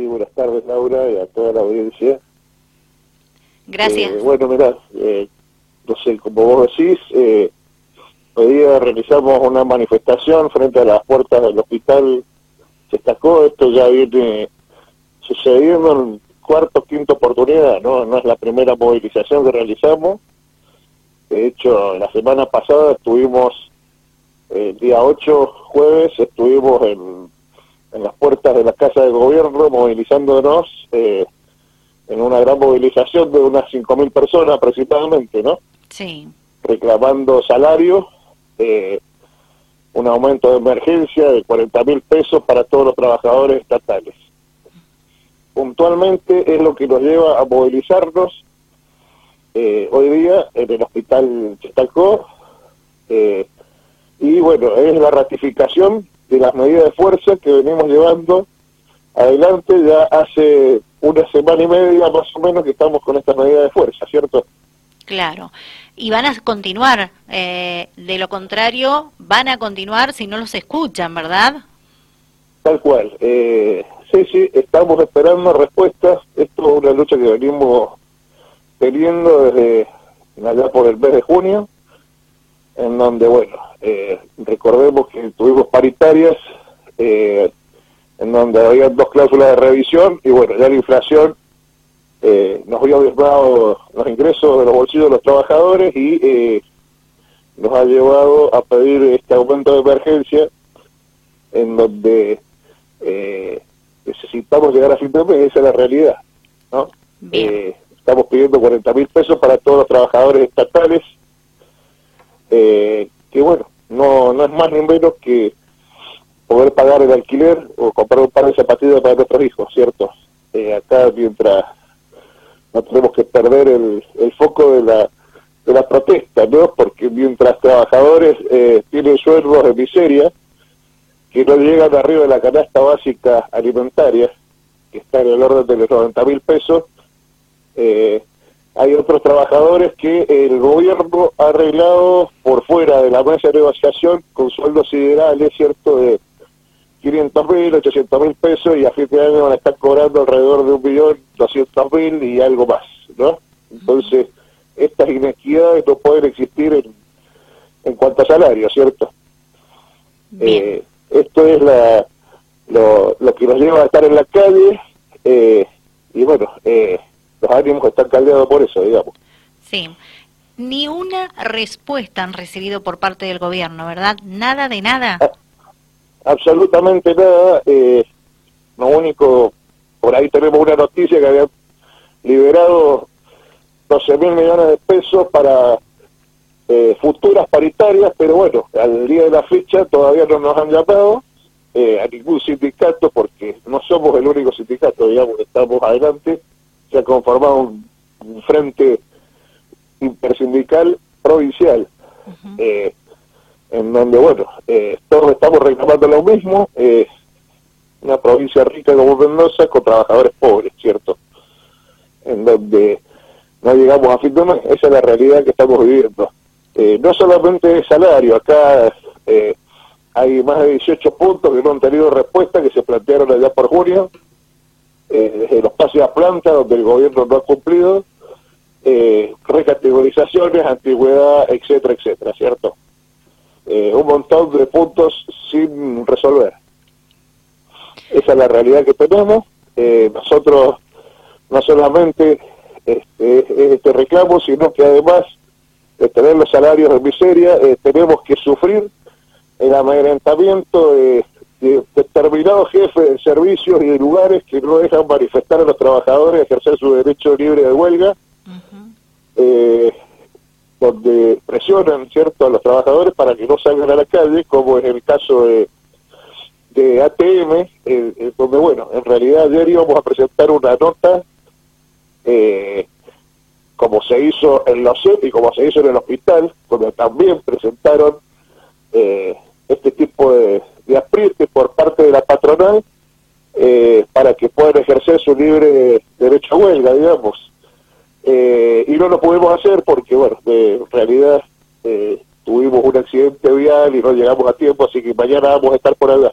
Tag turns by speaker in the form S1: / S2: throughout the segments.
S1: Sí, buenas tardes Laura y a toda la audiencia.
S2: Gracias.
S1: Eh, bueno, mirá, eh, no sé, como vos decís, eh, hoy día realizamos una manifestación frente a las puertas del hospital se destacó, esto ya viene sucediendo en cuarto, quinta oportunidad, ¿no? No es la primera movilización que realizamos. De hecho, la semana pasada estuvimos, el día 8, jueves, estuvimos en, en las puertas de la Casa de Gobierno movilizándonos eh, en una gran movilización de unas 5.000 personas aproximadamente, ¿no?
S2: Sí.
S1: Reclamando salario, eh, un aumento de emergencia de 40 mil pesos para todos los trabajadores estatales. Puntualmente es lo que nos lleva a movilizarnos eh, hoy día en el hospital Chetalcó eh, y bueno, es la ratificación de las medidas de fuerza que venimos llevando adelante ya hace una semana y media más o menos que estamos con esta medida de fuerza, ¿cierto?
S2: Claro. Y van a continuar. Eh, de lo contrario, van a continuar si no los escuchan, ¿verdad?
S1: Tal cual. Eh, sí, sí, estamos esperando respuestas. Esto es una lucha que venimos teniendo desde allá por el mes de junio, en donde, bueno, eh, recordemos que tuvimos paritarias, eh, en donde había dos cláusulas de revisión, y bueno, ya la inflación eh, nos había dado los ingresos de los bolsillos de los trabajadores y eh, nos ha llevado a pedir este aumento de emergencia en donde eh, necesitamos llegar a fin de mes, esa es la realidad. ¿no? Eh, estamos pidiendo 40 mil pesos para todos los trabajadores estatales, eh, que bueno, no, no es más ni menos que poder pagar el alquiler o comprar un par de zapatillas para nuestros hijos, ¿cierto? acá mientras no tenemos que perder el, el foco de la, de la protesta, ¿no? Porque mientras trabajadores eh, tienen sueldos de miseria, que no llegan arriba de la canasta básica alimentaria, que está en el orden de los 90 mil pesos, eh, hay otros trabajadores que el gobierno ha arreglado por fuera de la mesa de negociación con sueldos siderales, ¿cierto?, de 500 mil, 800 mil pesos y a fin de año van a estar cobrando alrededor de un millón 200 mil y algo más, ¿no? Entonces, estas inequidades no pueden existir en, en cuanto a salario, ¿cierto? Eh, esto es la, lo, lo, que nos lleva a estar en la calle eh, y bueno, eh, los ánimos están caldeados por eso, digamos.
S2: Sí. Ni una respuesta han recibido por parte del gobierno, ¿verdad? Nada de nada.
S1: Ah, absolutamente nada. Eh, lo único, por ahí tenemos una noticia que habían liberado 12 mil millones de pesos para eh, futuras paritarias, pero bueno, al día de la fecha todavía no nos han llamado eh, a ningún sindicato porque no somos el único sindicato, digamos, estamos adelante. Se ha conformado un, un frente intersindical provincial. Uh -huh. eh, en donde, bueno, eh, todos estamos reclamando lo mismo, eh, una provincia rica como Mendoza con trabajadores pobres, ¿cierto? En donde no llegamos a fin de mes, esa es la realidad que estamos viviendo. Eh, no solamente el salario, acá eh, hay más de 18 puntos que no han tenido respuesta, que se plantearon allá por junio, eh, los pases a planta, donde el gobierno no ha cumplido, eh, recategorizaciones, antigüedad, etcétera, etcétera, ¿cierto? Eh, un montón de puntos sin resolver. Esa es la realidad que tenemos. Eh, nosotros no solamente este, este reclamo, sino que además de tener los salarios de miseria, eh, tenemos que sufrir el amedrentamiento de, de, determinados jefes de servicios y de lugares que no dejan manifestar a los trabajadores ejercer su derecho libre de huelga. Uh -huh. eh, donde presionan cierto a los trabajadores para que no salgan a la calle, como en el caso de, de ATM, eh, eh, donde bueno, en realidad ayer íbamos a presentar una nota, eh, como se hizo en los CEP y como se hizo en el hospital, donde también presentaron eh, este tipo de, de aprietes por parte de la patronal eh, para que puedan ejercer su libre derecho a huelga, digamos eh, y no lo pudimos hacer porque, bueno, de realidad eh, tuvimos un accidente vial y no llegamos a tiempo, así que mañana vamos a estar por allá.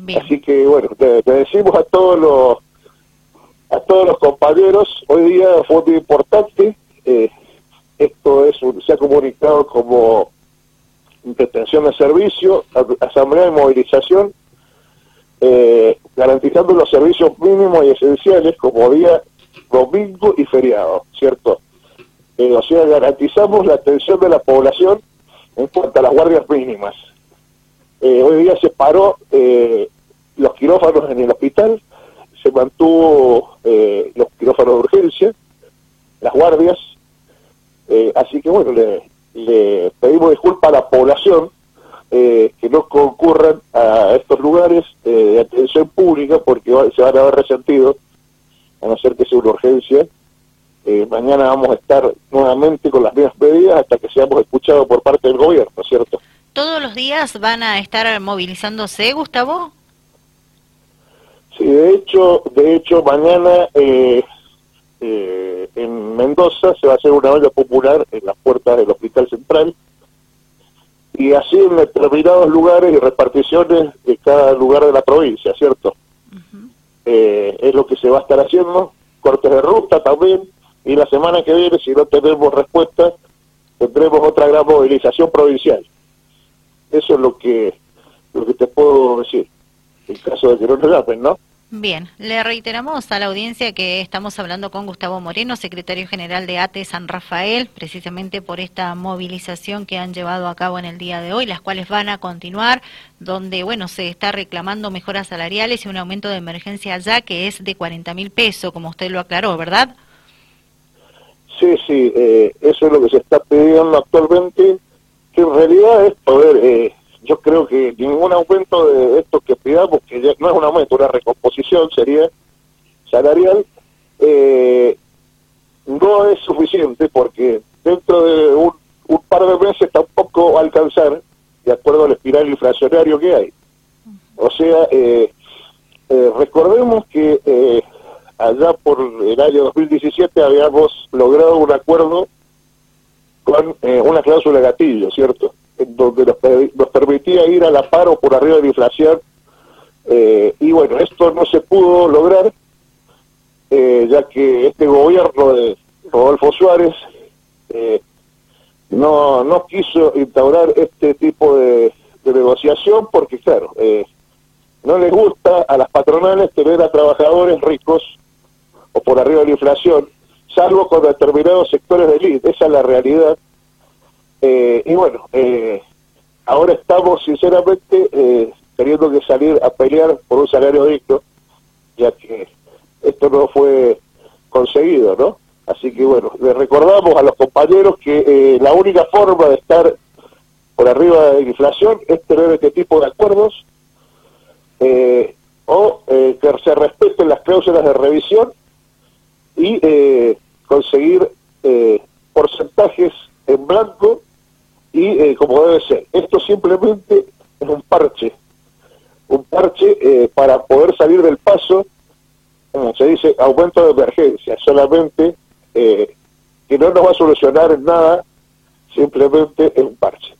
S1: Bien. Así que, bueno, te, decimos a todos los, a todos los compañeros, hoy día fue muy importante, eh, esto es se ha comunicado como detención de servicio, asamblea de movilización, eh, garantizando los servicios mínimos y esenciales como día domingo y feriado, ¿cierto? Eh, o sea, garantizamos la atención de la población en cuanto a las guardias mínimas. Eh, hoy día se paró los quirófanos en el hospital, se mantuvo los quirófanos de urgencia, las guardias, así que bueno, le, le pedimos disculpas a la población eh, que no concurran a estos lugares eh, de atención pública porque se van a ver resentidos, a no ser que sea una urgencia. Eh, mañana vamos a estar nuevamente con las mismas medidas hasta que seamos escuchados por parte del gobierno, ¿cierto?
S2: ¿Todos los días van a estar movilizándose, Gustavo?
S1: Sí, de hecho, de hecho mañana eh, eh, en Mendoza se va a hacer una olla popular en las puertas del Hospital Central y así en determinados lugares y reparticiones de cada lugar de la provincia, ¿cierto? Eh, es lo que se va a estar haciendo, cortes de ruta también, y la semana que viene, si no tenemos respuesta, tendremos otra gran movilización provincial. Eso es lo que, lo que te puedo decir, en caso de que no nos llamen, ¿no?
S2: Bien, le reiteramos a la audiencia que estamos hablando con Gustavo Moreno, secretario general de ATE San Rafael, precisamente por esta movilización que han llevado a cabo en el día de hoy, las cuales van a continuar, donde, bueno, se está reclamando mejoras salariales y un aumento de emergencia ya que es de 40 mil pesos, como usted lo aclaró, ¿verdad?
S1: Sí, sí, eh, eso es lo que se está pidiendo actualmente, que en realidad es poder... Eh, yo creo que ningún aumento de esto que pidamos, que ya no es un aumento, una recomposición sería salarial, eh, no es suficiente porque dentro de un, par de meses tampoco va a alcanzar, de acuerdo al espiral inflacionario que hay. O sea, eh, eh, recordemos que allá por el año 2017 habíamos logrado un acuerdo con una cláusula gatillo, ¿cierto? Donde nos, permitía ir a la paro por arriba de la inflación. Eh, y bueno, esto no se pudo lograr, eh, ya que este gobierno de Rodolfo Suárez eh, no, no quiso instaurar este tipo de, negociación porque, claro, no les gusta a las patronales tener a trabajadores ricos o por arriba de la inflación, salvo con determinados sectores de élite. Esa es la realidad eh, y bueno, eh, ahora estamos sinceramente eh, teniendo que salir a pelear por un salario digno, ya que esto no fue conseguido, ¿no? Así que bueno, le recordamos a los compañeros que la única forma de estar por arriba de la inflación es tener este tipo de acuerdos o que se respeten las cláusulas de revisión y conseguir porcentajes en blanco y eh, como debe ser. Esto simplemente es un parche, un parche eh, para poder salir del paso, como se dice, aumento de emergencia, solamente eh, que no nos va a solucionar nada, simplemente es un parche.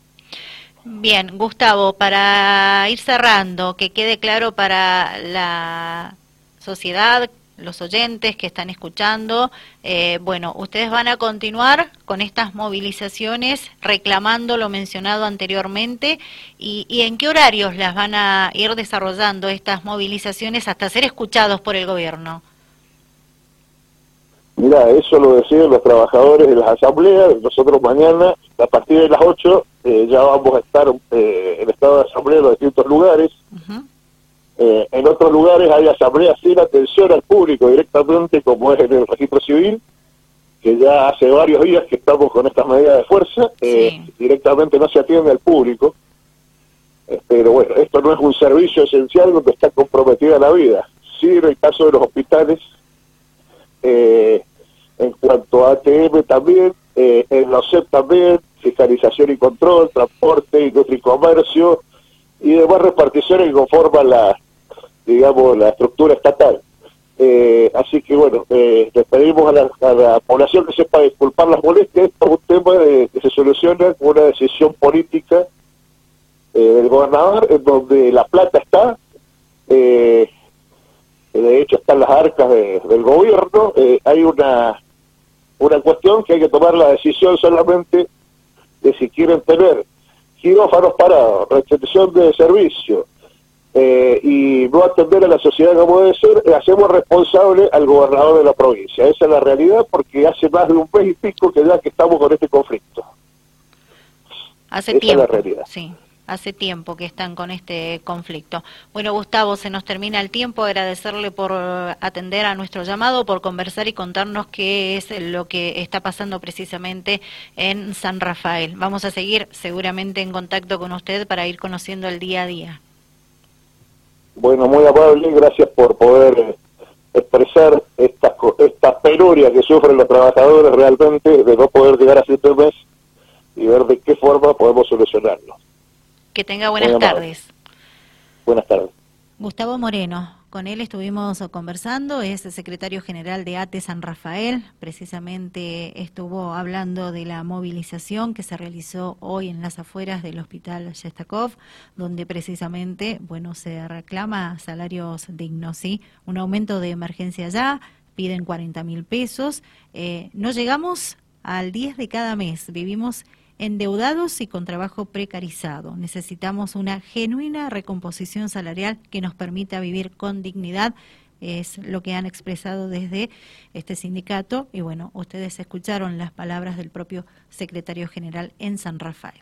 S2: Bien, Gustavo, para ir cerrando, que quede claro para la sociedad los oyentes que están escuchando, eh, bueno, ustedes van a continuar con estas movilizaciones reclamando lo mencionado anteriormente y, en qué horarios las van a ir desarrollando estas movilizaciones hasta ser escuchados por el gobierno.
S1: Mira, eso lo deciden los trabajadores de las asambleas. Nosotros mañana, a partir de las 8, eh, ya vamos a estar eh, en estado de asamblea en los distintos lugares. Eh, en otros lugares hay asambleas sin atención al público directamente, como es en el registro civil, que ya hace varios días que estamos con estas medidas de fuerza, eh, directamente no se atiende al público. Eh, pero bueno, esto no es un servicio esencial donde está comprometida la vida. Sí, en el caso de los hospitales, en cuanto a ATM también, en los CEP también, fiscalización y control, transporte, industria y comercio, y demás reparticiones que conforman la, digamos, la estructura estatal. Eh, así que bueno, eh, les pedimos a la, población que sepa disculpar las molestias, esto es un tema de, que se soluciona con una decisión política eh, del gobernador, en donde la plata está, de hecho hecho está en las arcas del gobierno, eh, hay una, una cuestión que hay que tomar la decisión solamente de si quieren tener quirófanos parados, restricción de servicio eh, y no atender a la sociedad como debe ser, eh, hacemos responsable al gobernador de la provincia. Esa es la realidad porque hace más de un mes y pico que ya que estamos con este conflicto.
S2: Hace tiempo. Es la realidad. Sí hace tiempo que están con este conflicto. Bueno, Gustavo, se nos termina el tiempo. Agradecerle por atender a nuestro llamado, por conversar y contarnos qué es lo que está pasando precisamente en San Rafael. Vamos a seguir seguramente en contacto con usted para ir conociendo el día a día.
S1: Bueno, muy amable, gracias por poder eh, expresar estas esta penurias que sufren los trabajadores realmente de no poder llegar a siete mes y ver de qué forma podemos solucionarlo.
S2: Que tenga buenas tardes.
S1: Buenas tardes.
S2: Gustavo Moreno, con él estuvimos conversando, es el secretario general de ATE San Rafael, precisamente estuvo hablando de la movilización que se realizó hoy en las afueras del hospital Yestakov, donde precisamente, bueno, se reclama salarios dignos, ¿sí? Un aumento de emergencia ya, piden 40 mil pesos, eh, no llegamos al 10 de cada mes, vivimos endeudados y con trabajo precarizado. Necesitamos una genuina recomposición salarial que nos permita vivir con dignidad. Es lo que han expresado desde este sindicato y bueno, ustedes escucharon las palabras del propio secretario general en San Rafael.